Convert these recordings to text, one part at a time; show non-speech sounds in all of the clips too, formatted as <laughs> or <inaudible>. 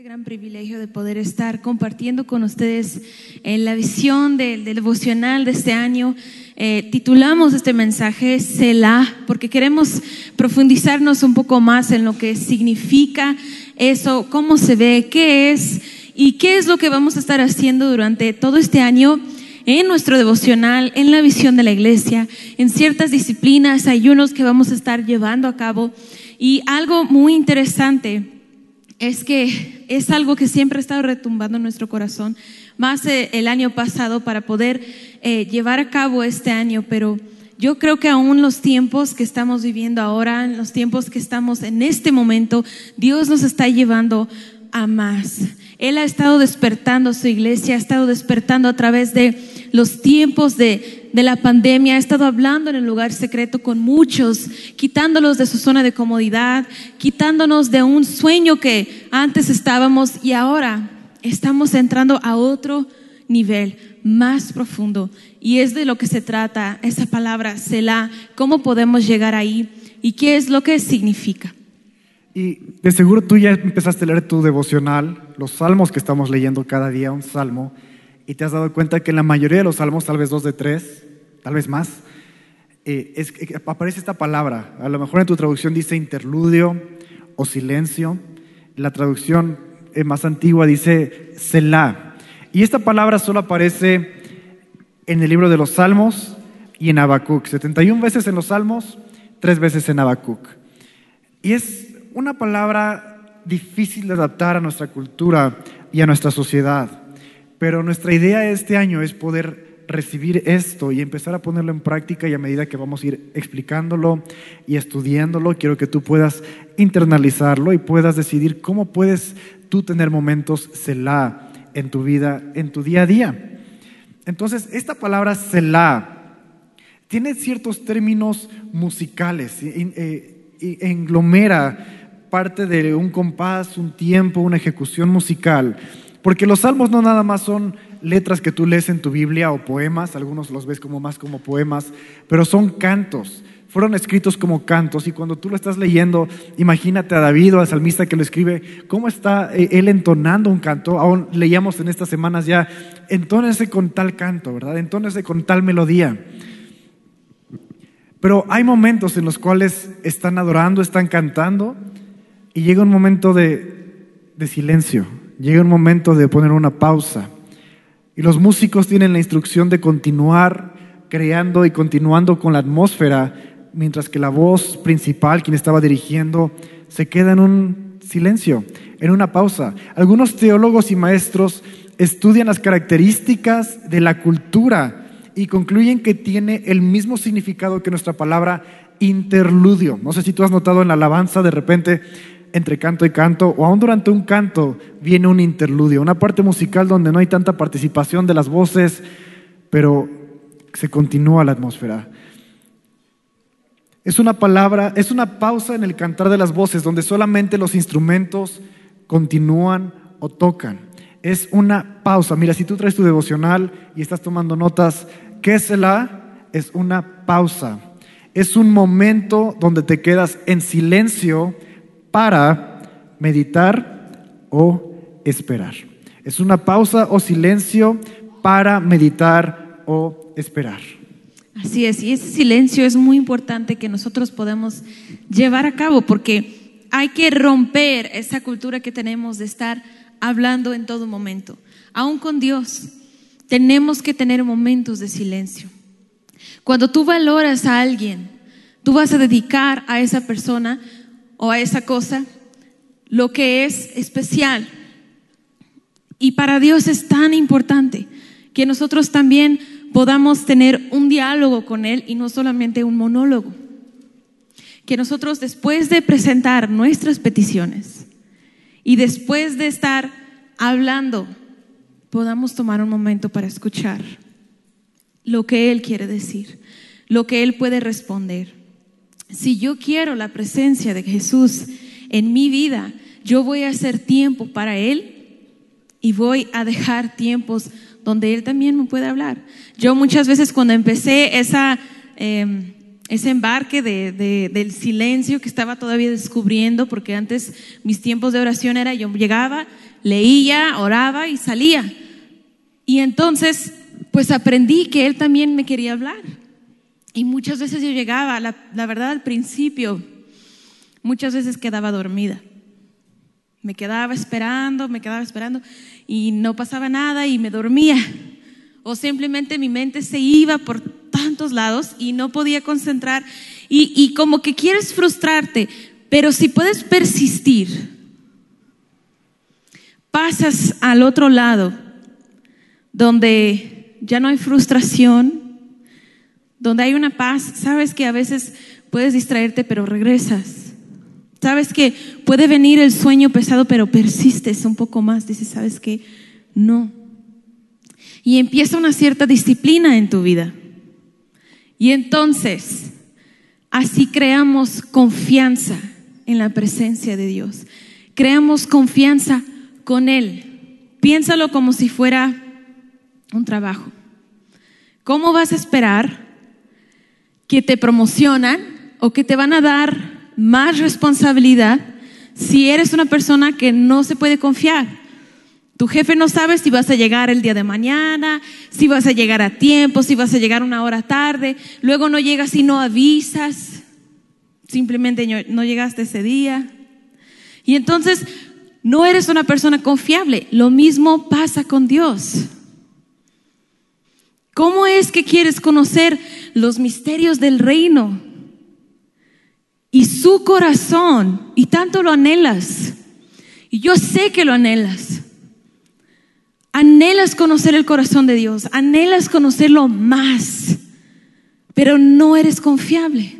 Este gran privilegio de poder estar compartiendo con ustedes en la visión del, devocional de este año. Eh, titulamos este mensaje Selah, porque queremos profundizarnos un poco más en lo que significa eso, cómo se ve, qué es y qué es lo que vamos a estar haciendo durante todo este año en nuestro devocional, en la visión de la iglesia, en ciertas disciplinas, ayunos que vamos a estar llevando a cabo. Y algo muy interesante es que es algo que siempre ha estado retumbando en nuestro corazón, más eh, el año pasado para poder eh, llevar a cabo este año, pero yo creo que aún los tiempos que estamos viviendo ahora, los tiempos que estamos en este momento, Dios nos está llevando a más. Él ha estado despertando su iglesia, ha estado despertando a través de los tiempos de, de, la pandemia, ha estado hablando en el lugar secreto con muchos, quitándolos de su zona de comodidad, quitándonos de un sueño que antes estábamos y ahora estamos entrando a otro nivel más profundo. Y es de lo que se trata esa palabra, Selah, cómo podemos llegar ahí y qué es lo que significa. Y de seguro tú ya empezaste a leer tu devocional, los salmos que estamos leyendo cada día, un salmo, y te has dado cuenta que en la mayoría de los salmos, tal vez dos de tres, tal vez más, eh, aparece esta palabra. A lo mejor en tu traducción dice interludio o silencio. La traducción eh, más antigua dice Selah. Y esta palabra solo aparece en el libro de los Salmos y en Habacuc. 71 veces en los Salmos, tres veces en Habacuc. Y es una palabra difícil de adaptar a nuestra cultura y a nuestra sociedad, pero nuestra idea este año es poder recibir esto y empezar a ponerlo en práctica y a medida que vamos a ir explicándolo y estudiándolo, quiero que tú puedas internalizarlo y puedas decidir cómo puedes tú tener momentos Selah en tu vida, en tu día a día. Entonces, esta palabra Selah tiene ciertos términos musicales, eh, englomera parte de un compás, un tiempo, una ejecución musical. Porque los salmos no nada más son letras que tú lees en tu Biblia o poemas, algunos los ves como más como poemas, pero son cantos. Fueron escritos como cantos y cuando tú lo estás leyendo, imagínate a David o al salmista que lo escribe, cómo está eh, él entonando un canto. Aún leíamos en estas semanas ya, entónese con tal canto, ¿verdad? Entónese con tal melodía. Pero hay momentos en los cuales están adorando, están cantando y llega un momento de, de silencio, llega un momento de poner una pausa. Y los músicos tienen la instrucción de continuar creando y continuando con la atmósfera, mientras que la voz principal, quien estaba dirigiendo, se queda en un silencio, en una pausa. Algunos teólogos y maestros estudian las características de la cultura y concluyen que tiene el mismo significado que nuestra palabra interludio. No sé si tú has notado en la alabanza de repente entre canto y canto, o aún durante un canto viene un interludio, una parte musical donde no hay tanta participación de las voces, pero se continúa la atmósfera. Es una palabra, es una pausa en el cantar de las voces donde solamente los instrumentos continúan o tocan. Es una pausa. Mira, si tú traes tu devocional y estás tomando notas, ¿qué es la? Es una pausa. Es un momento donde te quedas en silencio para meditar o esperar. Es una pausa o silencio para meditar o esperar. Así es, y ese silencio es muy importante que nosotros podamos llevar a cabo porque hay que romper esa cultura que tenemos de estar hablando en todo momento. Aún con Dios, tenemos que tener momentos de silencio. Cuando tú valoras a alguien, tú vas a dedicar a esa persona o a esa cosa lo que es especial. Y para Dios es tan importante que nosotros también podamos tener un diálogo con Él y no solamente un monólogo. Que nosotros después de presentar nuestras peticiones y después de estar hablando, podamos tomar un momento para escuchar lo que Él quiere decir, lo que Él puede responder. Si yo quiero la presencia de Jesús en mi vida, yo voy a hacer tiempo para Él y voy a dejar tiempos donde Él también me puede hablar. Yo muchas veces cuando empecé esa, em, ese embarque de, de- del silencio que estaba todavía descubriendo, porque antes mis tiempos de oración era yo llegaba, leía, oraba y salía. Y entonces, pues aprendí que Él también me quería hablar. Y muchas veces yo llegaba, la, la verdad al principio, muchas veces quedaba dormida. Me quedaba esperando, me quedaba esperando y no pasaba nada y me dormía. O simplemente mi mente se iba por tantos lados y no podía concentrar. Y, y como que quieres frustrarte, pero si puedes persistir, pasas al otro lado, donde ya no hay frustración, donde hay una paz. Sabes que a veces puedes distraerte, pero regresas. Sabes que puede venir el sueño pesado, pero persistes un poco más. Dices, ¿sabes qué? No. Y empieza una cierta disciplina en tu vida. Y entonces, así creamos confianza en la presencia de Dios. Creamos confianza con Él. Piénsalo como si fuera un trabajo. ¿Cómo vas a esperar que te promocionan o que te van a dar más responsabilidad si eres una persona que no se puede confiar? Tu jefe no sabe si vas a llegar el día de mañana, si vas a llegar a tiempo, si vas a llegar una hora tarde, luego no llegas y no avisas, simplemente no- llegaste ese día. Y entonces no eres una persona confiable. Lo mismo pasa con Dios. ¿Cómo es que quieres conocer los misterios del reino? Y su corazón, y tanto lo anhelas. Y yo sé que lo anhelas. Anhelas conocer el corazón de Dios, anhelas conocerlo más, pero no eres confiable.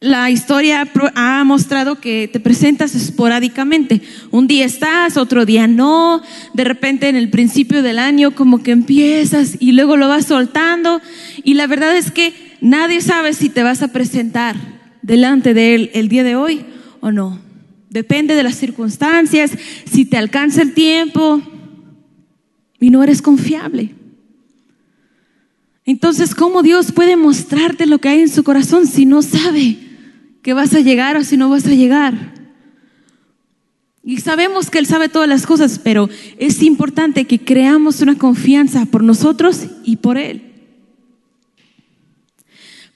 La historia ha mostrado que te presentas esporádicamente. Un día estás, otro día no. De repente en el principio del año como que empiezas y luego lo vas soltando. Y la verdad es que nadie sabe si te vas a presentar delante de Él el día de hoy o no. Depende de las circunstancias, si te alcanza el tiempo y no eres confiable. Entonces, ¿cómo Dios puede mostrarte lo que hay en su corazón si no sabe que vas a llegar o si no vas a llegar? Y sabemos que Él sabe todas las cosas, pero es importante que creamos una confianza por nosotros y por Él.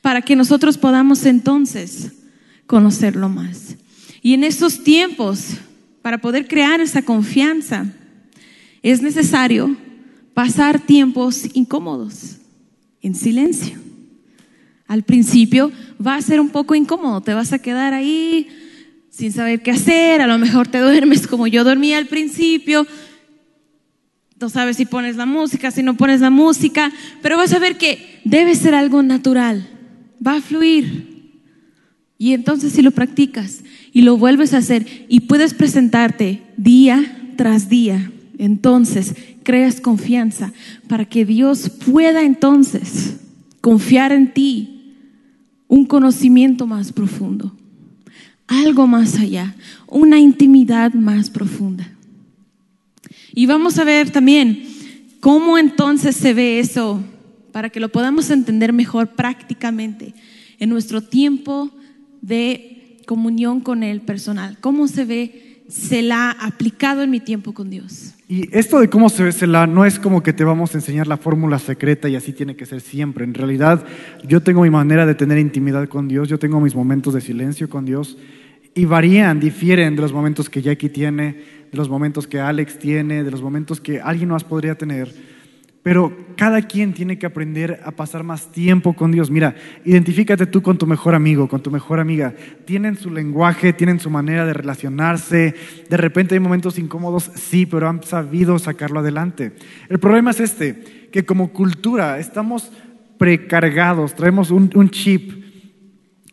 Para que nosotros podamos entonces conocerlo más. Y en estos tiempos, para poder crear esa confianza, es necesario pasar tiempos incómodos, en silencio. Al principio va a ser un poco incómodo, te vas a quedar ahí sin saber qué hacer, a lo mejor te <laughs> duermes como yo dormía al principio, no sabes si pones la música, si no pones la música, pero vas a ver que debe ser algo natural, va a fluir. Y entonces si lo practicas y lo vuelves a hacer y puedes presentarte día tras día, entonces creas confianza para que Dios pueda entonces confiar en ti un conocimiento más profundo, algo más allá, una intimidad más profunda. Y vamos a ver también cómo entonces se ve eso para que lo podamos entender mejor prácticamente en nuestro tiempo de comunión con Él personal. ¿Cómo se ve Selah aplicado en mi tiempo con Dios? Y esto de cómo se ve Selah no es como que te vamos a enseñar la fórmula secreta y así tiene que ser siempre. En realidad, yo tengo mi manera de tener intimidad con Dios, yo tengo mis momentos de silencio con Dios y varían, difieren de los momentos que Jackie tiene, de los momentos que Alex tiene, de los momentos que alguien más podría tener. Pero cada quien tiene que aprender a pasar más tiempo con Dios. Mira, identifícate tú con tu mejor amigo, con tu mejor amiga. Tienen su lenguaje, tienen su manera de relacionarse. De repente hay momentos incómodos, sí, pero han sabido sacarlo adelante. El problema es este, que como cultura estamos precargados, traemos un, chip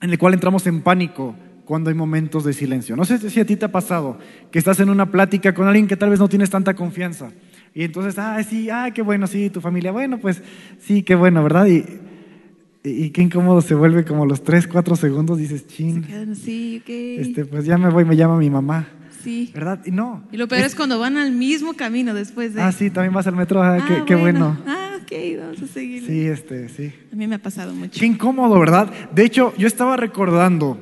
en el cual entramos en pánico cuando hay momentos de silencio. No sé si a ti te ha pasado que estás en una plática con alguien que tal vez no tienes tanta confianza. Y entonces, ah, sí, ah, qué bueno, sí, tu familia, bueno, pues sí, qué bueno, ¿verdad? Y, y, y qué incómodo se vuelve como los tres, cuatro segundos, dices, chin, Quedan así, ok. este, pues ya me voy, me llama mi mamá, sí. ¿verdad? Y no. Y lo peor es, cuando van al mismo camino después de... Ah, sí, también vas al metro, ah, qué, Ah, qué bueno. Ah, ok, vamos a seguir. Sí, este, sí. A mí me ha pasado mucho. Qué incómodo, ¿verdad? De hecho, yo estaba recordando,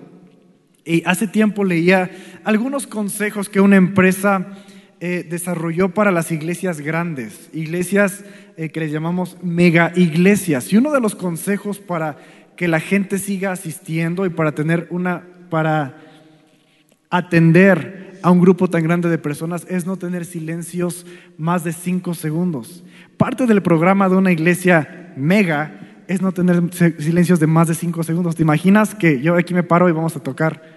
y hace tiempo leía algunos consejos que una empresa eh, desarrolló para las iglesias grandes, iglesias eh, que les llamamos mega iglesias. Y uno de los consejos para que la gente siga asistiendo y para tener una, para atender a un grupo tan grande de personas es no tener silencios más de cinco segundos. Parte del programa de una iglesia mega es no tener silencios de más de cinco segundos. ¿Te imaginas que yo aquí me paro y vamos a tocar?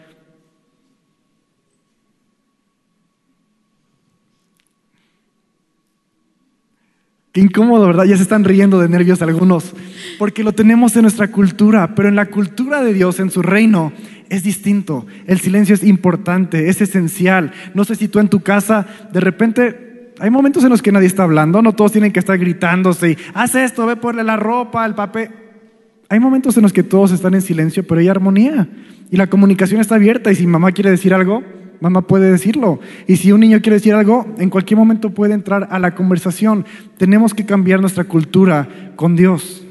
Incómodo, ¿verdad? Ya se están riendo de nervios algunos, porque lo tenemos en nuestra cultura, pero en la cultura de Dios, en su reino, es distinto. El silencio es importante, es esencial. No sé si tú en tu casa, de repente, hay momentos en los que nadie está hablando, no todos tienen que estar gritándose, y, haz esto, ve por la ropa, el papel. Hay momentos en los que todos están en silencio, pero hay armonía. Y la comunicación está abierta, y si mamá quiere decir algo, mamá puede decirlo. Y si un niño quiere decir algo, en cualquier momento puede entrar a la conversación. Tenemos que cambiar nuestra cultura con Dios.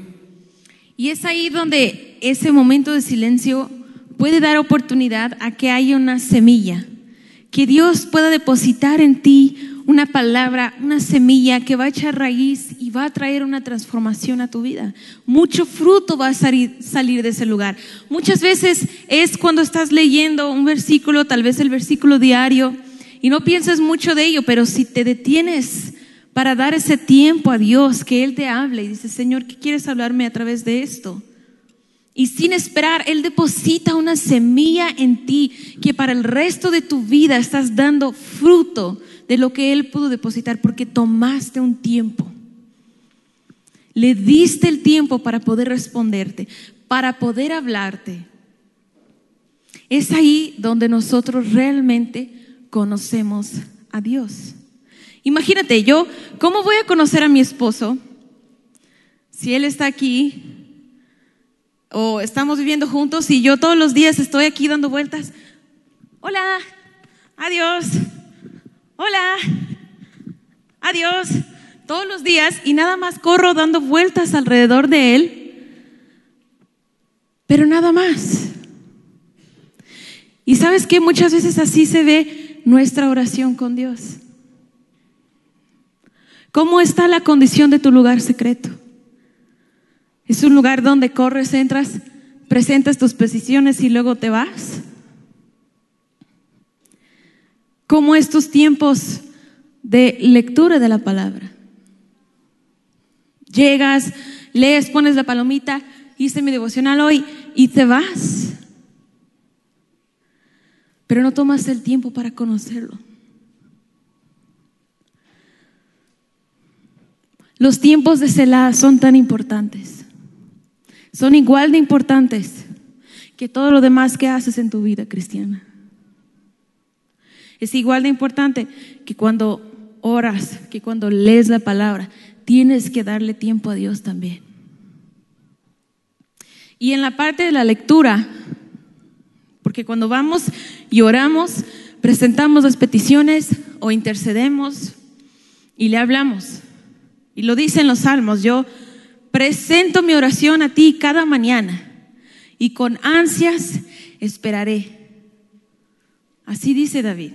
Y es ahí donde ese momento de silencio puede dar oportunidad a que haya una semilla, que Dios pueda depositar en ti una palabra, una semilla que va a echar raíz y va a traer una transformación a tu vida. Mucho fruto va a salir, salir, de ese lugar. Muchas veces es cuando estás leyendo un versículo, tal vez el versículo diario, y no piensas mucho de ello, pero si te detienes para dar ese tiempo a Dios, que Él te hable y dice, Señor, ¿qué quieres hablarme a través de esto? Y sin esperar, Él deposita una semilla en ti que para el resto de tu vida estás dando fruto de lo que Él pudo depositar porque tomaste un tiempo. Le diste el tiempo para poder responderte, para poder hablarte. Es ahí donde nosotros realmente conocemos a Dios. Imagínate, yo, ¿cómo voy a conocer a mi esposo si él está aquí o estamos viviendo juntos y yo todos los días estoy aquí dando vueltas? Hola, adiós, hola, adiós, todos los días y nada más corro dando vueltas alrededor de Él, pero nada más. Y sabes que muchas veces así se ve nuestra oración con Dios. ¿Cómo está la condición de tu lugar secreto? ¿Es un lugar donde corres, entras, presentas tus peticiones y luego te vas? ¿Cómo estos tiempos de lectura de la palabra? Llegas, lees, pones la palomita, hice mi devocional hoy y te vas. Pero no tomas el tiempo para conocerlo. Los tiempos de Selah son tan importantes. Son igual de importantes que todo lo demás que haces en tu vida cristiana. Es igual de importante que cuando oras, que cuando lees la palabra, tienes que darle tiempo a Dios también. Y en la parte de la lectura, porque cuando vamos y oramos, presentamos las peticiones o intercedemos y le hablamos. Y lo dicen los salmos, yo presento mi oración a ti cada mañana y con ansias esperaré. Así dice David.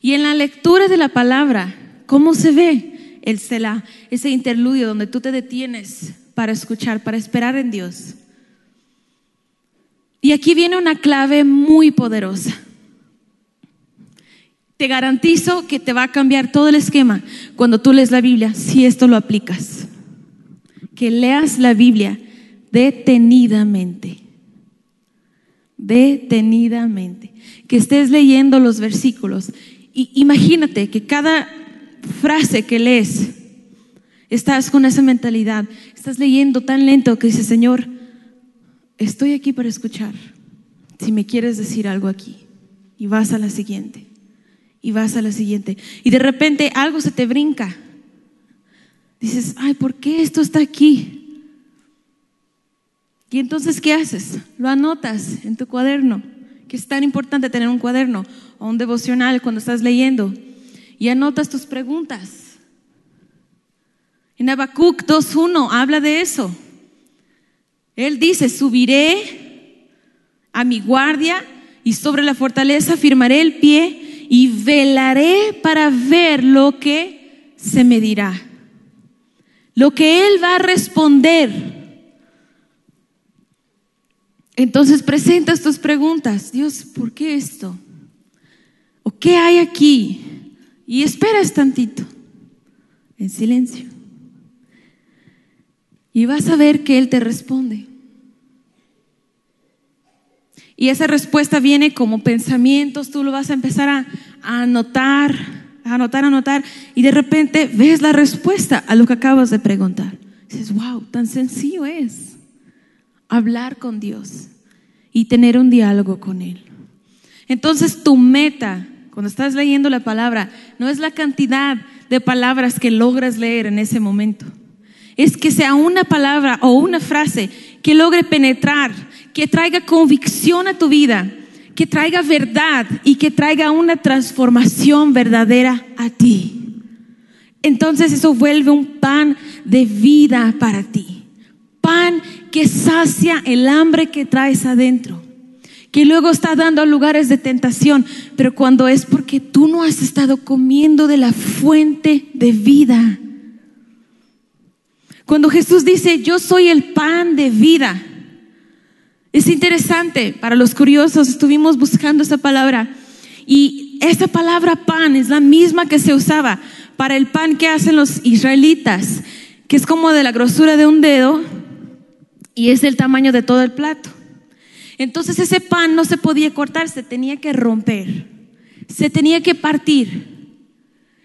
Y en la lectura de la palabra, ¿cómo se ve el Selah? Ese interludio donde tú te detienes para escuchar, para esperar en Dios. Y aquí viene una clave muy poderosa. Te garantizo que te va a cambiar todo el esquema cuando tú lees la Biblia, si esto lo aplicas. Que leas la Biblia detenidamente. Detenidamente. Que estés leyendo los versículos imagínate que cada frase que lees, estás con esa mentalidad, estás leyendo tan lento que dices, Señor, estoy aquí para escuchar. Si me quieres decir algo aquí, y vas a la siguiente, y vas a la siguiente, y de repente algo se te brinca. Dices, ay, ¿por qué esto está aquí? Y entonces, ¿qué haces? Lo anotas en tu cuaderno, que es tan importante tener un cuaderno o un devocional cuando estás leyendo y anotas tus preguntas. En Habacuc 2.1 habla de eso. Él dice, subiré a mi guardia y sobre la fortaleza firmaré el pie y velaré para ver lo que se me dirá. Lo que Él va a responder. Entonces presentas tus preguntas. Dios, ¿por qué esto? ¿O qué hay aquí? Y esperas tantito, en silencio. Y vas a ver que Él te responde. Y esa respuesta viene como pensamientos, tú lo vas a empezar a, anotar, a anotar, a anotar, y de repente ves la respuesta a lo que acabas de preguntar. dices, wow, tan sencillo es hablar con Dios y tener un diálogo con Él. Entonces tu meta, cuando estás leyendo la palabra, no es la cantidad de palabras que logras leer en ese momento. Es que sea una palabra o una frase que logre penetrar que traiga convicción a tu vida, que traiga verdad y que traiga una transformación verdadera a ti. Entonces eso vuelve un pan de vida para ti. Pan que sacia el hambre que traes adentro. Que luego está dando lugares de tentación, pero cuando es porque tú no has estado comiendo de la fuente de vida. Cuando Jesús dice, yo soy el pan de vida, es interesante, para los curiosos, estuvimos buscando esa palabra y esa palabra pan es la misma que se usaba para el pan que hacen los israelitas, que es como de la grosura de un dedo y es del tamaño de todo el plato. Entonces ese pan no se podía cortar, se tenía que romper, se tenía que partir.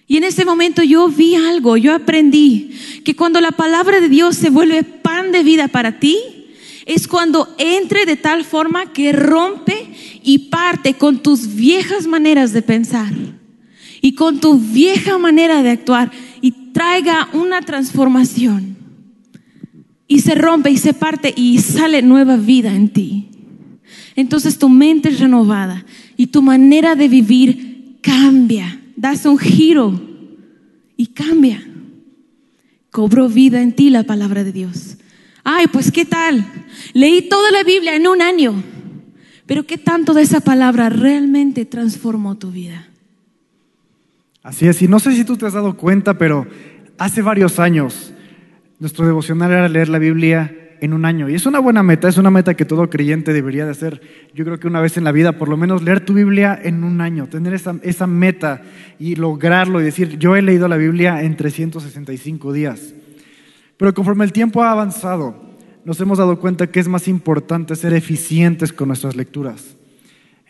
Y en ese momento yo vi algo, yo aprendí que cuando la palabra de Dios se vuelve pan de vida para ti, es cuando entre de tal forma que rompe y parte con tus viejas maneras de pensar y con tu vieja manera de actuar y traiga una transformación. Y se rompe y se parte y sale nueva vida en ti. Entonces tu mente es renovada y tu manera de vivir cambia. Das un giro y cambia. Cobró vida en ti la palabra de Dios. Ay, pues qué tal. Leí toda la Biblia en un año. Pero qué tanto de esa palabra realmente transformó tu vida. Así es, y no sé si tú te has dado cuenta, pero hace varios años nuestro devocional era leer la Biblia en un año. Y es una buena meta, es una meta que todo creyente debería de hacer. Yo creo que una vez en la vida, por lo menos leer tu Biblia en un año, tener esa, esa meta y lograrlo y decir, yo he leído la Biblia en 365 días. Pero conforme el tiempo ha avanzado, nos hemos dado cuenta que es más importante ser eficientes con nuestras lecturas.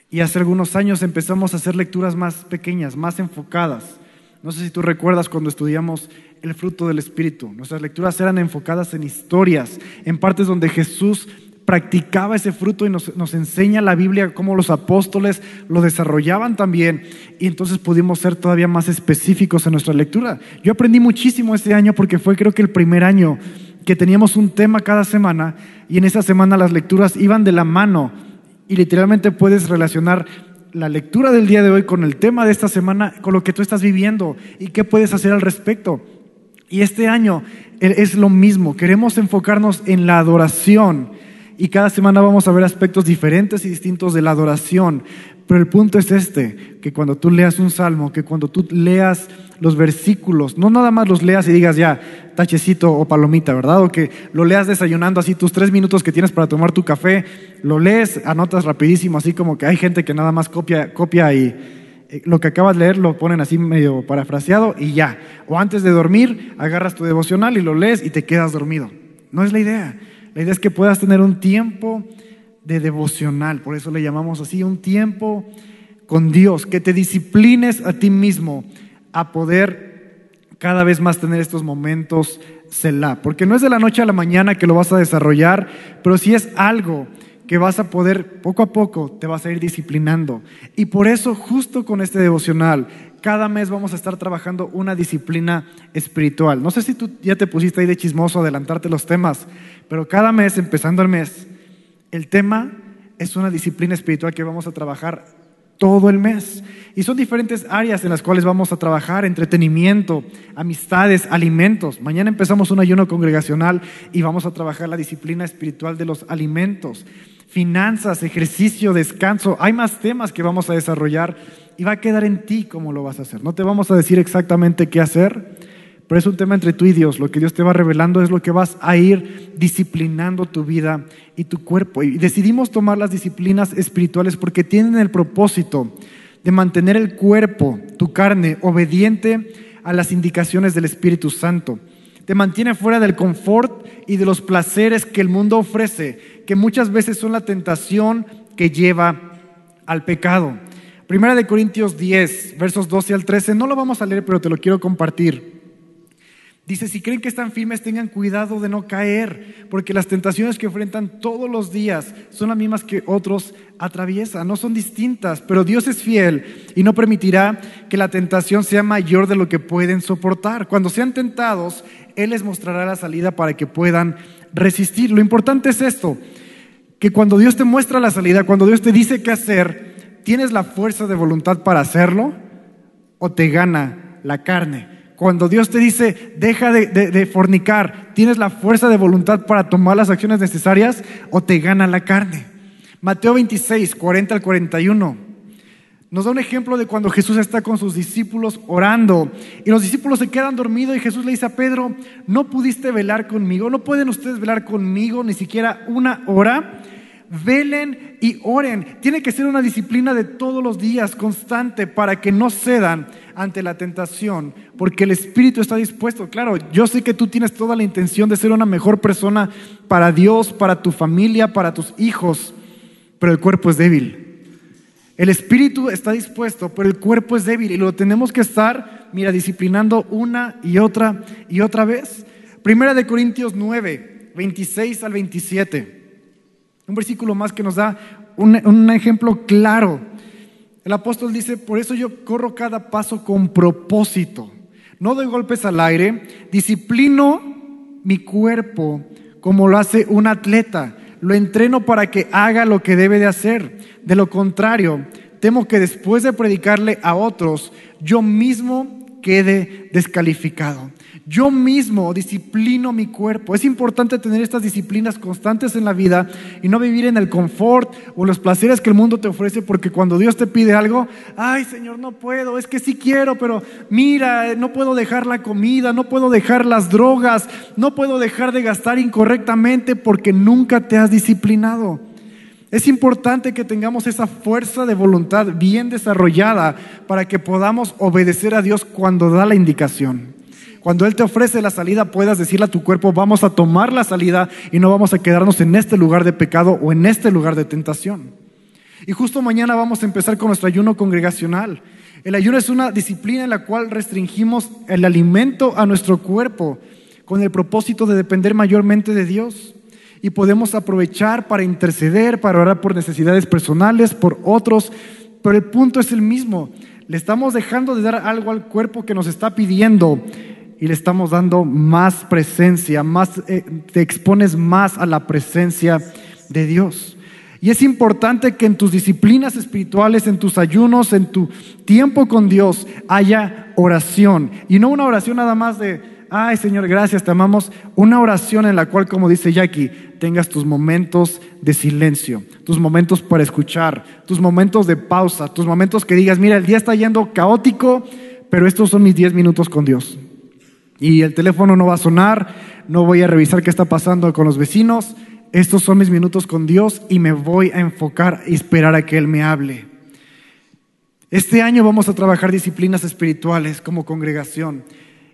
Y hace algunos años empezamos a hacer lecturas más pequeñas, más enfocadas. No sé si tú recuerdas cuando estudiamos el fruto del Espíritu. Nuestras lecturas eran enfocadas en historias, en partes donde Jesús practicaba ese fruto y nos, enseña la Biblia cómo los apóstoles lo desarrollaban también y entonces pudimos ser todavía más específicos en nuestra lectura. Yo aprendí muchísimo este año porque fue creo que el primer año que teníamos un tema cada semana y en esa semana las lecturas iban de la mano y literalmente puedes relacionar la lectura del día de hoy con el tema de esta semana, con lo que tú estás viviendo y qué puedes hacer al respecto. Y este año es lo mismo, queremos enfocarnos en la adoración y cada semana vamos a ver aspectos diferentes y distintos de la adoración. Pero el punto es este, que cuando tú leas un salmo, que cuando tú leas los versículos, no nada más los leas y digas ya, tachecito o palomita, ¿verdad? O que lo leas desayunando así tus tres minutos que tienes para tomar tu café, lo lees, anotas rapidísimo, así como que hay gente que nada más copia, copia y eh, lo que acabas de leer lo ponen así medio parafraseado y ya. O antes de dormir, agarras tu devocional y lo lees y te quedas dormido. No es la idea. La idea es que puedas tener un tiempo de devocional, por eso le llamamos así, un tiempo con Dios, que te disciplines a ti mismo a poder cada vez más tener estos momentos Selah, porque no es de la noche a la mañana que lo vas a desarrollar, pero sí es algo que vas a poder poco a poco te vas a ir disciplinando. Y por eso justo con este devocional cada mes vamos a estar trabajando una disciplina espiritual. No sé si tú ya te pusiste ahí de chismoso adelantarte los temas, pero cada mes, empezando el mes, el tema es una disciplina espiritual que vamos a trabajar todo el mes. Y son diferentes áreas en las cuales vamos a trabajar, entretenimiento, amistades, alimentos. Mañana empezamos un ayuno congregacional y vamos a trabajar la disciplina espiritual de los alimentos, finanzas, ejercicio, descanso. Hay más temas que vamos a desarrollar y va a quedar en ti cómo lo vas a hacer. No te vamos a decir exactamente qué hacer, pero es un tema entre tú y Dios. Lo que Dios te va revelando es lo que vas a ir disciplinando tu vida y tu cuerpo. Y decidimos tomar las disciplinas espirituales porque tienen el propósito de mantener el cuerpo, tu carne, obediente a las indicaciones del Espíritu Santo. Te mantiene fuera del confort y de los placeres que el mundo ofrece, que muchas veces son la tentación que lleva al pecado. Primera de Corintios 10, versos 12 al 13, no lo vamos a leer, pero te lo quiero compartir. Dice, si creen que están firmes, tengan cuidado de no caer, porque las tentaciones que enfrentan todos los días son las mismas que otros atraviesan, no son distintas, pero Dios es fiel y no permitirá que la tentación sea mayor de lo que pueden soportar. Cuando sean tentados, Él les mostrará la salida para que puedan resistir. Lo importante es esto, que cuando Dios te muestra la salida, cuando Dios te dice qué hacer, ¿tienes la fuerza de voluntad para hacerlo o te gana la carne? Cuando Dios te dice, deja de, fornicar, ¿tienes la fuerza de voluntad para tomar las acciones necesarias o te gana la carne? Mateo 26, 40 al 41. Nos da un ejemplo de cuando Jesús está con sus discípulos orando y los discípulos se quedan dormidos y Jesús le dice a Pedro, no pudiste velar conmigo, no pueden ustedes velar conmigo ni siquiera una hora velen y oren. Tiene que ser una disciplina de todos los días, constante, para que no cedan ante la tentación, porque el Espíritu está dispuesto. Claro, yo sé que tú tienes toda la intención de ser una mejor persona para Dios, para tu familia, para tus hijos, pero el cuerpo es débil. El espíritu está dispuesto, pero el cuerpo es débil y lo tenemos que estar, mira, disciplinando una y otra y otra vez. Primera de Corintios 9, 26 al 27. Un versículo más que nos da un, ejemplo claro. El apóstol dice, por eso yo corro cada paso con propósito. No doy golpes al aire, disciplino mi cuerpo como lo hace un atleta. Lo entreno para que haga lo que debe de hacer. De lo contrario, temo que después de predicarle a otros, yo mismo quede descalificado. Yo mismo disciplino mi cuerpo. Es importante tener estas disciplinas constantes en la vida y no vivir en el confort o los placeres que el mundo te ofrece porque cuando Dios te pide algo, ay Señor, no puedo, es que sí quiero, pero mira, no puedo dejar la comida, no puedo dejar las drogas, no puedo dejar de gastar incorrectamente porque nunca te has disciplinado. Es importante que tengamos esa fuerza de voluntad bien desarrollada para que podamos obedecer a Dios cuando da la indicación. Cuando Él te ofrece la salida, puedas decirle a tu cuerpo, vamos a tomar la salida y no vamos a quedarnos en este lugar de pecado o en este lugar de tentación. Y justo mañana vamos a empezar con nuestro ayuno congregacional. El ayuno es una disciplina en la cual restringimos el alimento a nuestro cuerpo con el propósito de depender mayormente de Dios. Y podemos aprovechar para interceder, para orar por necesidades personales, por otros, pero el punto es el mismo. Le estamos dejando de dar algo al cuerpo que nos está pidiendo y le estamos dando más presencia, más, eh, te expones más a la presencia de Dios. Y es importante que en tus disciplinas espirituales, en tus ayunos, en tu tiempo con Dios, haya oración. Y no una oración nada más de, ay Señor, gracias, te amamos. Una oración en la cual, como dice Jackie, tengas tus momentos de silencio, tus momentos para escuchar, tus momentos de pausa, tus momentos que digas, mira, el día está yendo caótico, pero estos son mis 10 minutos con Dios. Y el teléfono no va a sonar, no voy a revisar qué está pasando con los vecinos. Estos son mis minutos con Dios y me voy a enfocar y esperar a que Él me hable. Este año vamos a trabajar disciplinas espirituales como congregación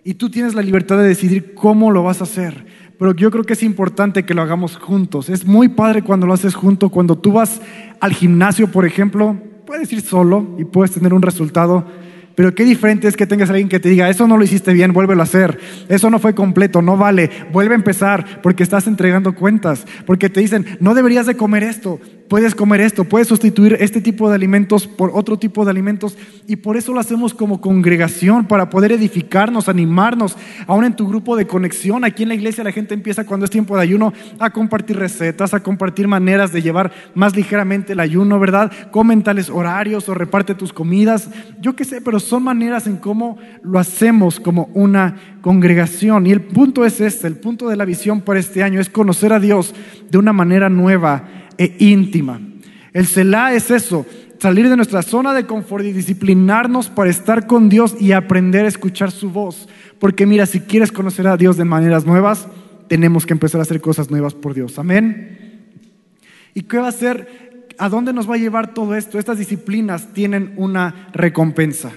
y tú tienes la libertad de decidir cómo lo vas a hacer. Pero yo creo que es importante que lo hagamos juntos. Es muy padre cuando lo haces junto. Cuando tú vas al gimnasio, por ejemplo, puedes ir solo y puedes tener un resultado pero qué diferente es que tengas a alguien que te diga, eso no lo hiciste bien, vuélvelo a hacer. Eso no fue completo, no vale, vuelve a empezar porque estás entregando cuentas. Porque te dicen, no deberías de comer esto, puedes comer esto, puedes sustituir este tipo de alimentos por otro tipo de alimentos y por eso lo hacemos como congregación, para poder edificarnos, animarnos, aún en tu grupo de conexión. Aquí en la iglesia la gente empieza cuando es tiempo de ayuno a compartir recetas, a compartir maneras de llevar más ligeramente el ayuno, ¿verdad? Comen tales horarios o reparte tus comidas, yo qué sé, pero son maneras en cómo lo hacemos como una congregación. Y el punto es este, el punto de la visión para este año es conocer a Dios de una manera nueva e íntima. El Selah es eso, salir de nuestra zona de confort y disciplinarnos para estar con Dios y aprender a escuchar su voz. Porque mira, si quieres conocer a Dios de maneras nuevas, tenemos que empezar a hacer cosas nuevas por Dios. Amén. ¿Y qué va a ser? ¿A dónde nos va a llevar todo esto? Estas disciplinas tienen una recompensa.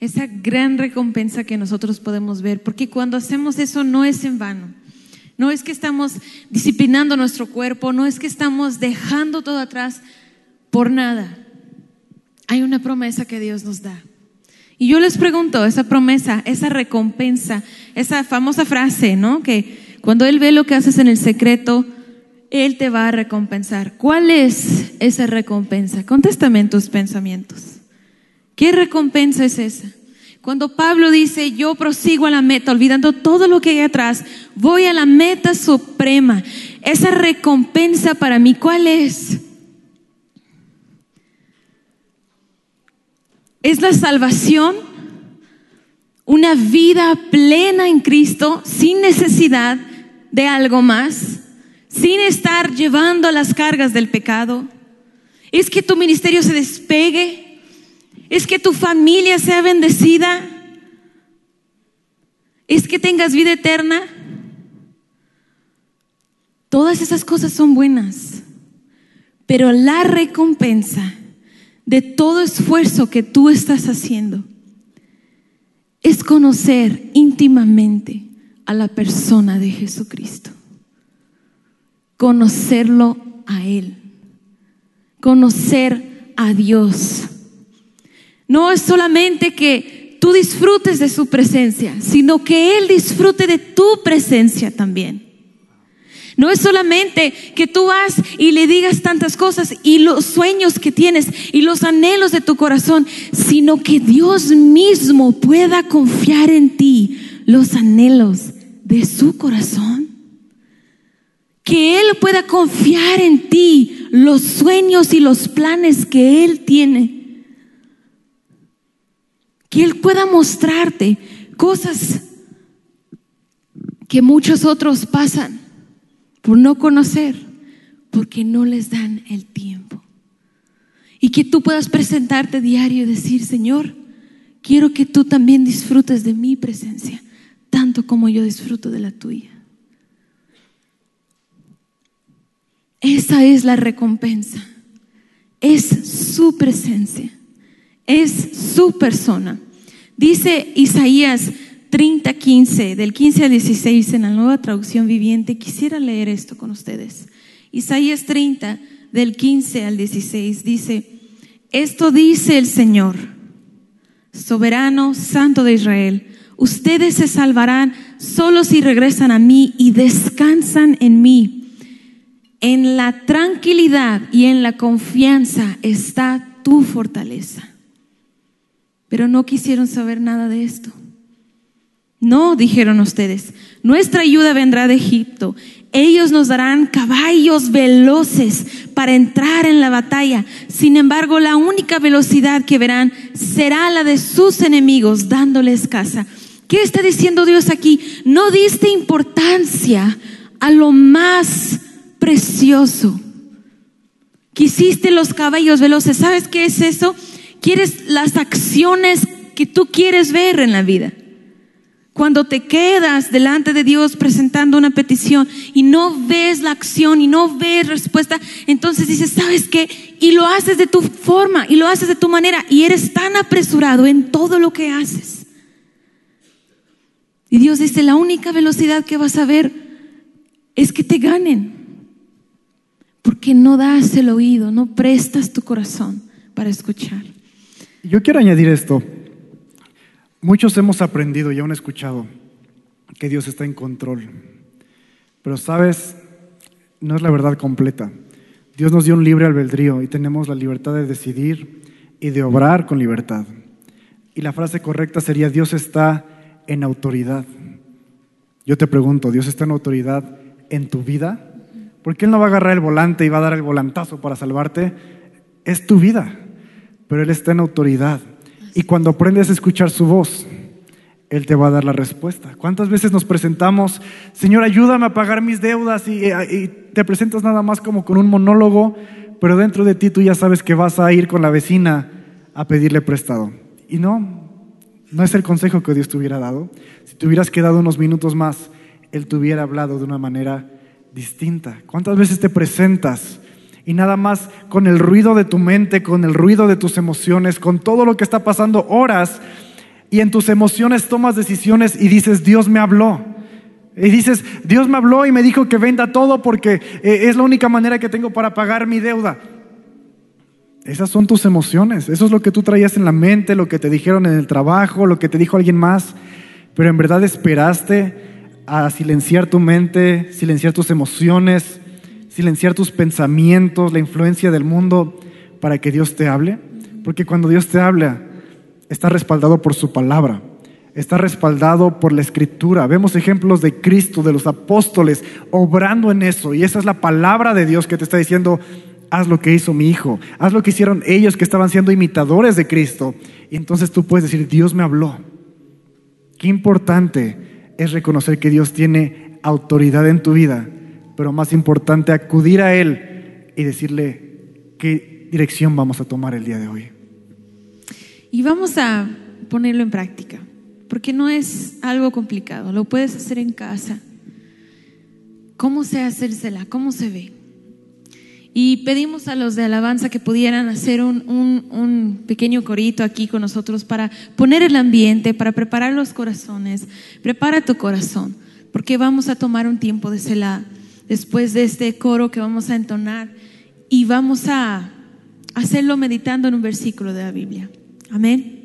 Esa gran recompensa que nosotros podemos ver, porque cuando hacemos eso no es en vano. No es que estamos disciplinando nuestro cuerpo, no es que estamos dejando todo atrás por nada. Hay una promesa que Dios nos da. Y yo les pregunto, esa promesa, esa recompensa, esa famosa frase, ¿no? Que cuando Él ve lo que haces en el secreto, Él te va a recompensar. ¿Cuál es esa recompensa? Contéstame en tus pensamientos. ¿Qué recompensa es esa? Cuando Pablo dice, yo prosigo a la meta, olvidando todo lo que hay atrás, voy a la meta suprema. Esa recompensa para mí, ¿cuál es? Es la salvación, una vida plena en Cristo, sin necesidad de algo más, sin estar llevando las cargas del pecado. Es que tu ministerio se despegue es que tu familia sea bendecida, es que tengas vida eterna. Todas esas cosas son buenas, pero la recompensa de todo esfuerzo que tú estás haciendo es conocer íntimamente a la persona de Jesucristo, conocerlo a Él, conocer a Dios. No es solamente que tú disfrutes de su presencia, sino que Él disfrute de tu presencia también. No es solamente que tú vas y le digas tantas cosas y los sueños que tienes y los anhelos de tu corazón, sino que Dios mismo pueda confiar en ti los anhelos de su corazón. Que Él pueda confiar en ti los sueños y los planes que Él tiene que Él pueda mostrarte cosas que muchos otros pasan por no conocer, porque no les dan el tiempo. Y que tú puedas presentarte diario y decir, Señor, quiero que tú también disfrutes de mi presencia, tanto como yo disfruto de la tuya. Esa es la recompensa, es su presencia es su persona. Dice Isaías 30, 15, del 15 al 16 en la nueva traducción viviente. Quisiera leer esto con ustedes. Isaías 30, del 15 al 16, dice, esto dice el Señor, soberano, santo de Israel, ustedes se salvarán solo si regresan a mí y descansan en mí. En la tranquilidad y en la confianza está tu fortaleza. Pero no quisieron saber nada de esto. No, dijeron ustedes, nuestra ayuda vendrá de Egipto. Ellos nos darán caballos veloces para entrar en la batalla. Sin embargo, la única velocidad que verán será la de sus enemigos, dándoles caza. ¿Qué está diciendo Dios aquí? No diste importancia a lo más precioso. Quisiste los caballos veloces. ¿Sabes qué es eso? Quieres las acciones que tú quieres ver en la vida. Cuando te quedas delante de Dios presentando una petición y no ves la acción y no ves respuesta, entonces dices, ¿sabes qué? Y lo haces de tu forma y lo haces de tu manera y eres tan apresurado en todo lo que haces. Y Dios dice, la única velocidad que vas a ver es que te ganen, porque no das el oído, no prestas tu corazón para escuchar. Yo quiero añadir esto. Muchos hemos aprendido y aún escuchado que Dios está en control. Pero sabes, no es la verdad completa. Dios nos dio un libre albedrío y tenemos la libertad de decidir y de obrar con libertad. Y la frase correcta sería, Dios está en autoridad. Yo te pregunto, ¿Dios está en autoridad en tu vida? Porque Él no va a agarrar el volante y va a dar el volantazo para salvarte. Es tu vida, pero Él está en autoridad. Y cuando aprendes a escuchar su voz, Él te va a dar la respuesta. ¿Cuántas veces nos presentamos, Señor, ayúdame a pagar mis deudas y, y te presentas nada más como con un monólogo, pero dentro de ti tú ya sabes que vas a ir con la vecina a pedirle prestado? Y no, no es el consejo que Dios te hubiera dado. Si te hubieras quedado unos minutos más, Él te hubiera hablado de una manera distinta. ¿Cuántas veces te presentas y nada más con el ruido de tu mente, con el ruido de tus emociones, con todo lo que está pasando, horas y en tus emociones tomas decisiones y dices, Dios me habló? Y dices, Dios me habló y me dijo que venda todo porque eh, es la única manera que tengo para pagar mi deuda. Esas son tus emociones, eso es lo que tú traías en la mente, lo que te dijeron en el trabajo, lo que te dijo alguien más, pero en verdad esperaste a silenciar tu mente, silenciar tus emociones, silenciar tus pensamientos, la influencia del mundo para que Dios te hable, porque cuando Dios te habla, está respaldado por su palabra, está respaldado por la escritura. Vemos ejemplos de Cristo, de los apóstoles, obrando en eso, y esa es la palabra de Dios que te está diciendo, haz lo que hizo mi hijo, haz lo que hicieron ellos que estaban siendo imitadores de Cristo. Y entonces tú puedes decir, Dios me habló. Qué importante es reconocer que Dios tiene autoridad en tu vida, pero más importante, acudir a Él y decirle qué dirección vamos a tomar el día de hoy. Y vamos a ponerlo en práctica, porque no es algo complicado, lo puedes hacer en casa. ¿Cómo se hacérsela? ¿Cómo se ve? Y pedimos a los de alabanza que pudieran hacer un, pequeño corito aquí con nosotros para poner el ambiente, para preparar los corazones. Prepara tu corazón, porque vamos a tomar un tiempo de cela después de este coro que vamos a entonar y vamos a hacerlo meditando en un versículo de la Biblia. Amén.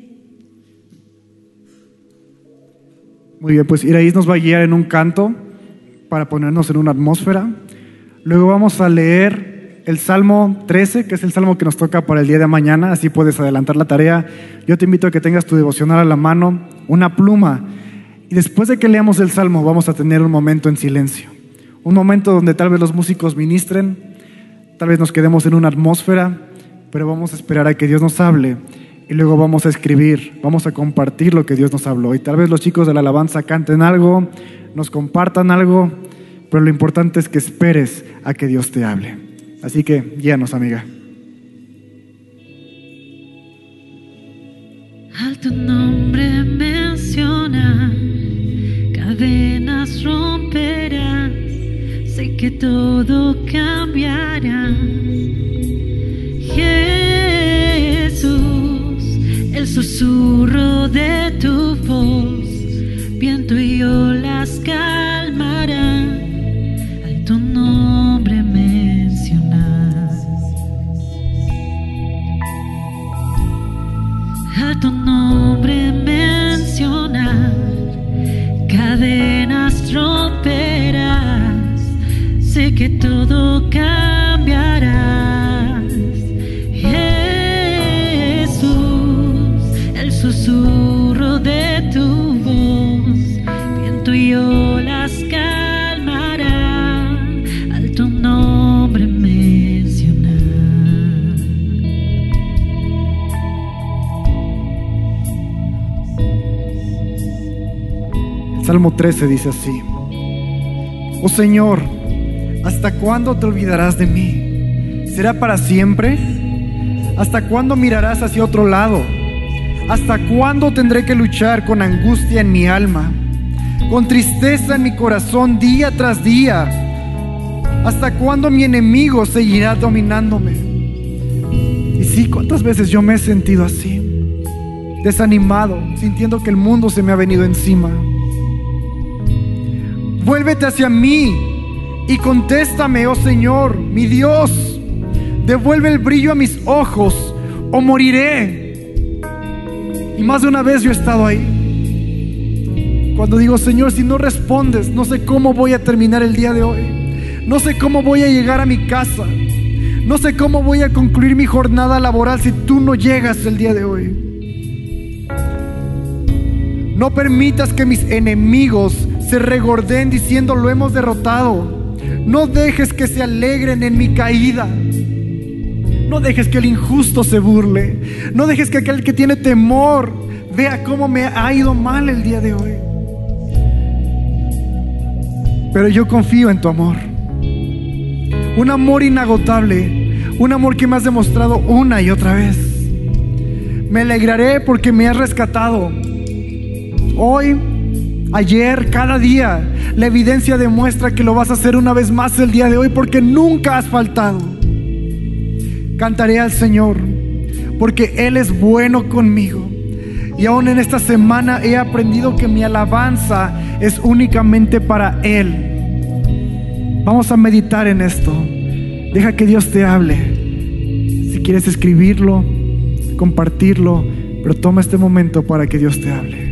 Muy bien, pues Iraís nos va a guiar en un canto para ponernos en una atmósfera. Luego vamos a leer el Salmo 13, que es el salmo que nos toca para el día de mañana, así puedes adelantar la tarea. Yo te invito a que tengas tu devocional a la mano, una pluma, y después de que leamos el salmo vamos a tener un momento en silencio, un momento donde tal vez los músicos ministren, tal vez nos quedemos en una atmósfera, pero vamos a esperar a que Dios nos hable y luego vamos a escribir, vamos a compartir lo que Dios nos habló. Y tal vez los chicos de la alabanza canten algo, nos compartan algo, pero lo importante es que esperes a que Dios te hable. Así que guíanos, amiga. Alto nombre menciona, cadenas romperás, sé que todo cambiará. Jesús, el susurro de tu voz, viento y olas calmarán. 1.13 dice así, oh Señor, ¿hasta cuándo te olvidarás de mí? ¿Será para siempre? ¿Hasta cuándo mirarás hacia otro lado? ¿Hasta cuándo tendré que luchar con angustia en mi alma? Con tristeza en mi corazón día tras día. ¿Hasta cuándo mi enemigo seguirá dominándome? Y sí, cuántas veces yo me he sentido así, desanimado, sintiendo que el mundo se me ha venido encima. Vuélvete hacia mí y contéstame, oh Señor, mi Dios. Devuelve el brillo a mis ojos o moriré. Y más de una vez yo he estado ahí. Cuando digo, Señor, si no respondes, no sé cómo voy a terminar el día de hoy. No sé cómo voy a llegar a mi casa. No sé cómo voy a concluir mi jornada laboral si tú no llegas el día de hoy. No permitas que mis enemigos se regorden diciendo lo hemos derrotado. No dejes que se alegren en mi caída. No dejes que el injusto se burle. No dejes que aquel que tiene temor vea cómo me ha ido mal el día de hoy. Pero yo confío en tu amor. Un amor inagotable. Un amor que me has demostrado una y otra vez. Me alegraré porque me has rescatado. Hoy, ayer, cada día, la evidencia demuestra que lo vas a hacer una vez más el día de hoy porque nunca has faltado. Cantaré al Señor porque Él es bueno conmigo. Y aún en esta semana he aprendido que mi alabanza es únicamente para Él. Vamos a meditar en esto. Deja que Dios te hable. Si quieres escribirlo, compartirlo, pero toma este momento para que Dios te hable.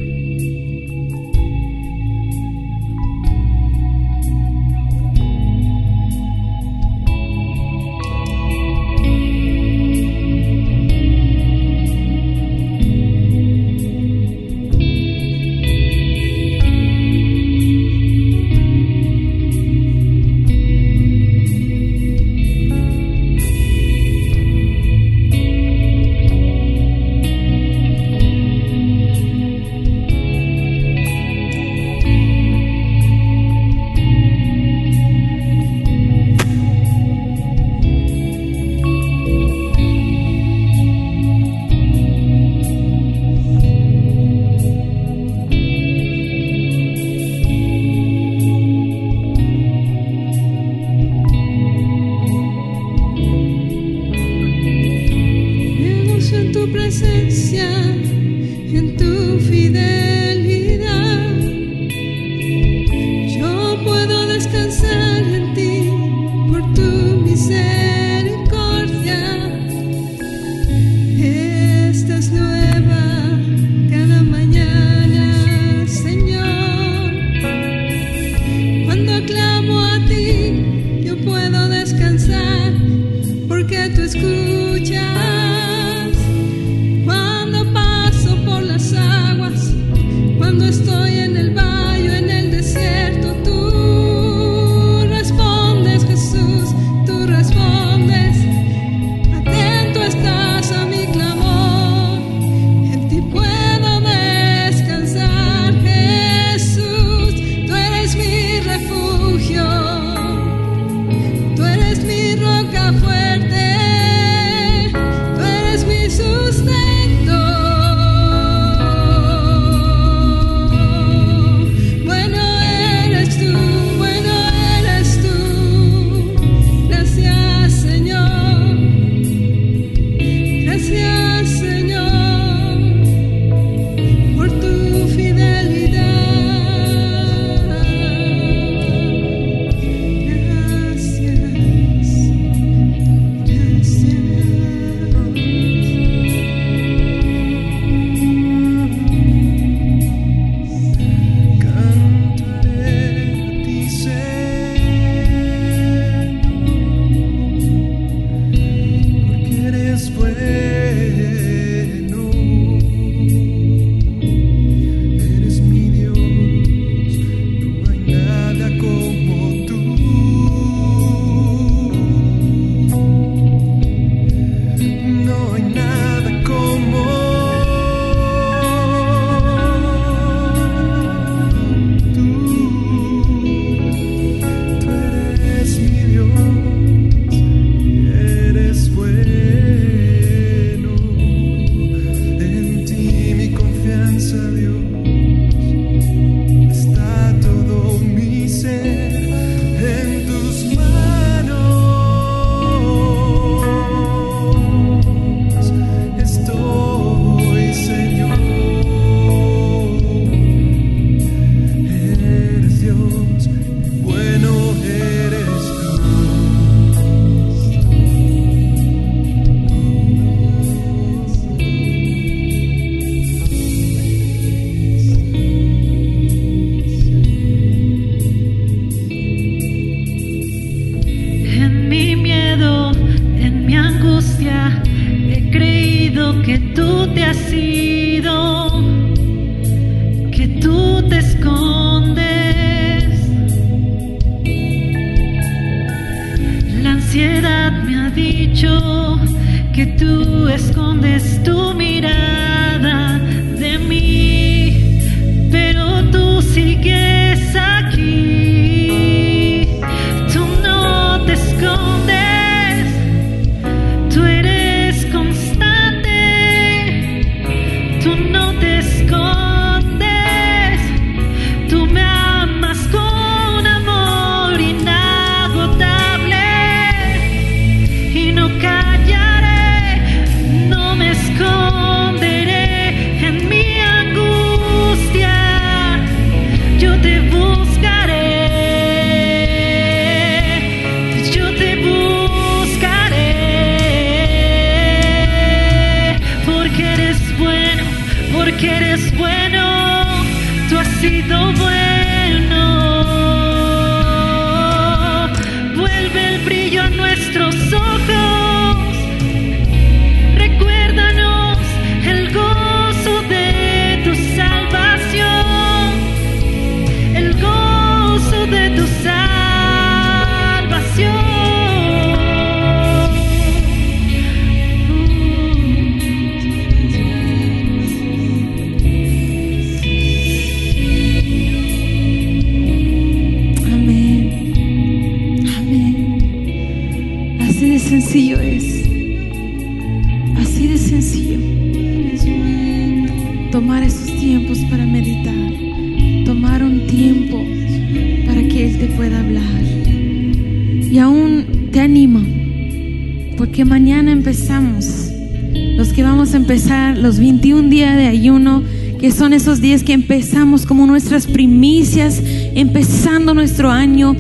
Los 21 días de ayuno, que son esos días que empezamos como nuestras primicias, empezando nuestro año,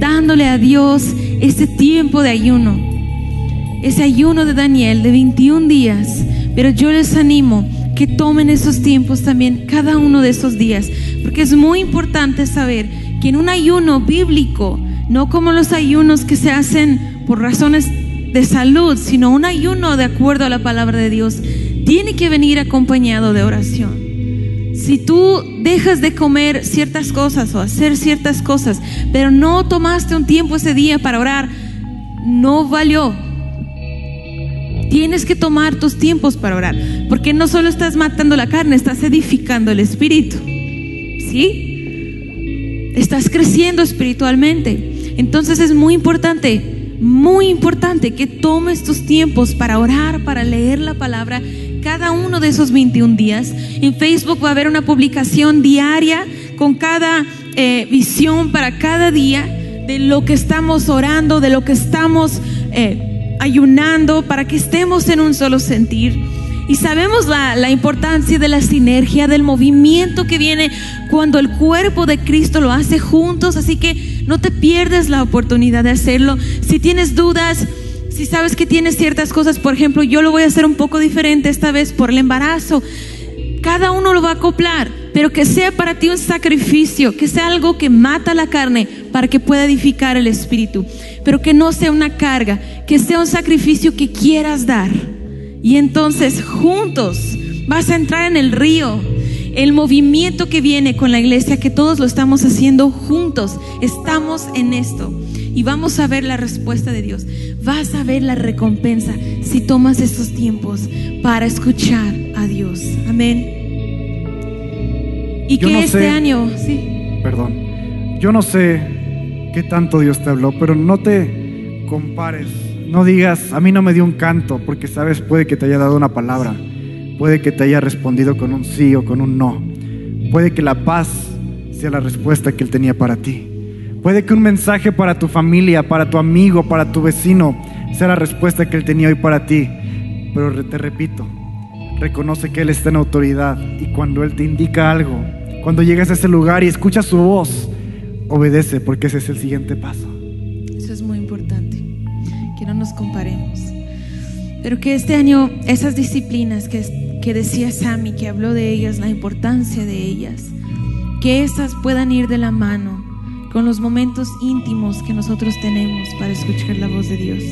dándole a Dios ese tiempo de ayuno, ese ayuno de Daniel de 21 días. Pero yo les animo que tomen esos tiempos también, cada uno de esos días, porque es muy importante saber que en un ayuno bíblico, no como los ayunos que se hacen por razones de salud, sino un ayuno de acuerdo a la palabra de Dios, tiene que venir acompañado de oración. Si tú dejas de comer ciertas cosas o hacer ciertas cosas, pero no tomaste un tiempo ese día para orar, no valió. Tienes que tomar tus tiempos para orar, porque no solo estás matando la carne, estás edificando el espíritu. ¿Sí? Estás creciendo espiritualmente. Entonces es muy importante, muy importante que tomes tus tiempos para orar, para leer la palabra cada uno de esos 21 días. En Facebook va a haber una publicación diaria con cada eh, visión para cada día de lo que estamos orando, de lo que estamos eh, ayunando, para que estemos en un solo sentir. Y sabemos la, la, importancia de la sinergia, del movimiento que viene cuando el cuerpo de Cristo lo hace juntos. Así que no te pierdes la oportunidad de hacerlo. Si tienes dudas, si sabes que tienes ciertas cosas, por ejemplo, yo lo voy a hacer un poco diferente esta vez por el embarazo. Cada uno lo va a acoplar, pero que sea para ti un sacrificio, que sea algo que mata la carne para que pueda edificar el espíritu, pero que no sea una carga, que sea un sacrificio que quieras dar. Y entonces juntos vas a entrar en el río. El movimiento que viene con la iglesia, que todos lo estamos haciendo juntos, estamos en esto y vamos a ver la respuesta de Dios. Vas a ver la recompensa si tomas estos tiempos para escuchar a Dios. Amén. Y Yo que no este sé. año, sí, Perdón. Yo no sé qué tanto Dios te habló, pero no te compares. No digas, a mí no me dio un canto, porque sabes, puede que te haya dado una palabra. Puede que te haya respondido con un sí o con un no. Puede que la paz sea la respuesta que Él tenía para ti. Puede que un mensaje para tu familia, para tu amigo, para tu vecino, sea la respuesta que Él tenía hoy para ti. Pero te repito, reconoce que Él está en autoridad y cuando Él te indica algo, cuando llegas a ese lugar y escuchas su voz, obedece porque ese es el siguiente paso. eso es muy importante, que no nos comparemos. Pero que este año esas disciplinas que, que decía Sammy, que habló de ellas, la importancia de ellas, que esas puedan ir de la mano con los momentos íntimos que nosotros tenemos para escuchar la voz de Dios,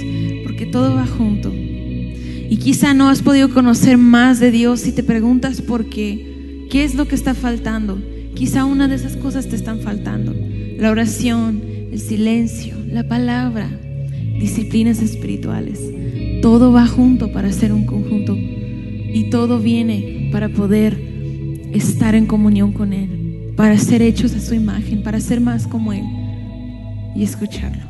porque todo va junto. Y quizá no has podido conocer más de Dios si te preguntas por qué, qué es lo que está faltando, quizá una de esas cosas te están faltando. La oración, el silencio, la palabra, disciplinas espirituales. Todo va junto para ser un conjunto y todo viene para poder estar en comunión con Él, para ser hechos a su imagen, para ser más como Él y escucharlo.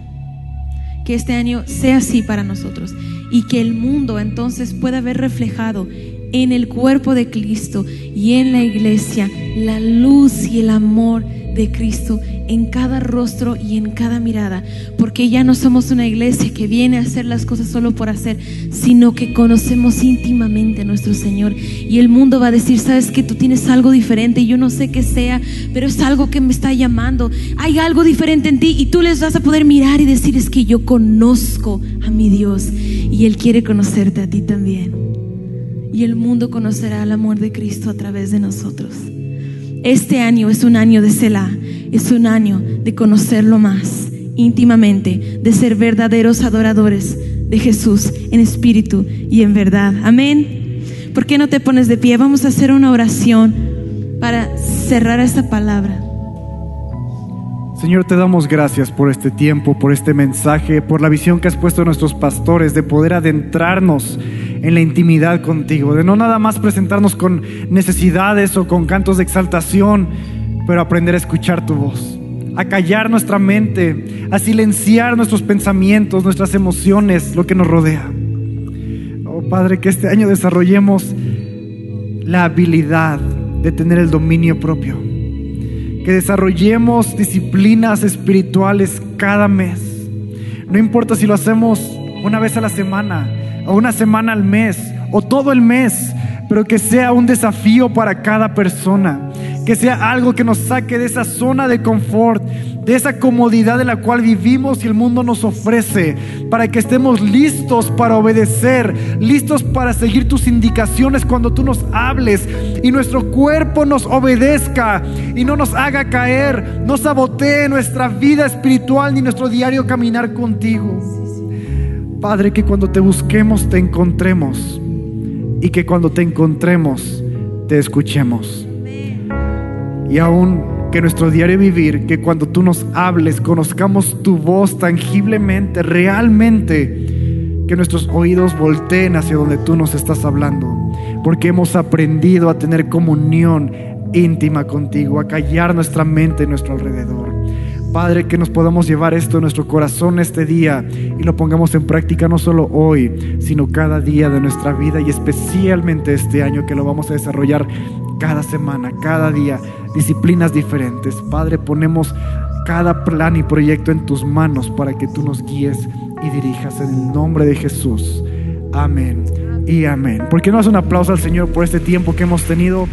Que este año sea así para nosotros y que el mundo entonces pueda ver reflejado en el cuerpo de Cristo y en la iglesia la luz y el amor de Cristo en cada rostro y en cada mirada, porque ya no somos una iglesia que viene a hacer las cosas solo por hacer, sino que conocemos íntimamente a nuestro Señor. Y el mundo va a decir, sabes que tú tienes algo diferente, yo no sé qué sea, pero es algo que me está llamando. Hay algo diferente en ti y tú les vas a poder mirar y decir, es que yo conozco a mi Dios y Él quiere conocerte a ti también. Y el mundo conocerá el amor de Cristo a través de nosotros. Este año es un año de Selah, es un año de conocerlo más íntimamente, de ser verdaderos adoradores de Jesús en espíritu y en verdad. Amén. ¿Por qué no te pones de pie? Vamos a hacer una oración para cerrar esta palabra. Señor, te damos gracias por este tiempo, por este mensaje, por la visión que has puesto a nuestros pastores de poder adentrarnos en la intimidad contigo, de no nada más presentarnos con necesidades o con cantos de exaltación, pero aprender a escuchar tu voz, a callar nuestra mente, a silenciar nuestros pensamientos, nuestras emociones, lo que nos rodea. Oh Padre, que este año desarrollemos la habilidad de tener el dominio propio, que desarrollemos disciplinas espirituales cada mes. No importa si lo hacemos una vez a la semana, o una semana al mes o todo el mes, pero que sea un desafío para cada persona, que sea algo que nos saque de esa zona de confort, de esa comodidad de la cual vivimos y el mundo nos ofrece, para que estemos listos para obedecer, listos para seguir tus indicaciones cuando tú nos hables y nuestro cuerpo nos obedezca y no nos haga caer, no sabotee nuestra vida espiritual ni nuestro diario caminar contigo. Padre, que cuando te busquemos te encontremos y que cuando te encontremos te escuchemos. Y aún que nuestro diario vivir, que cuando tú nos hables, conozcamos tu voz tangiblemente, realmente, que nuestros oídos volteen hacia donde tú nos estás hablando, porque hemos aprendido a tener comunión íntima contigo, a callar nuestra mente en nuestro alrededor. Padre, que nos podamos llevar esto en nuestro corazón este día y lo pongamos en práctica no solo hoy, sino cada día de nuestra vida y especialmente este año que lo vamos a desarrollar cada semana, cada día, disciplinas diferentes. Padre, ponemos cada plan y proyecto en tus manos para que tú nos guíes y dirijas en el nombre de Jesús. Amén y amén. ¿Por qué no haces un aplauso al Señor por este tiempo que hemos tenido?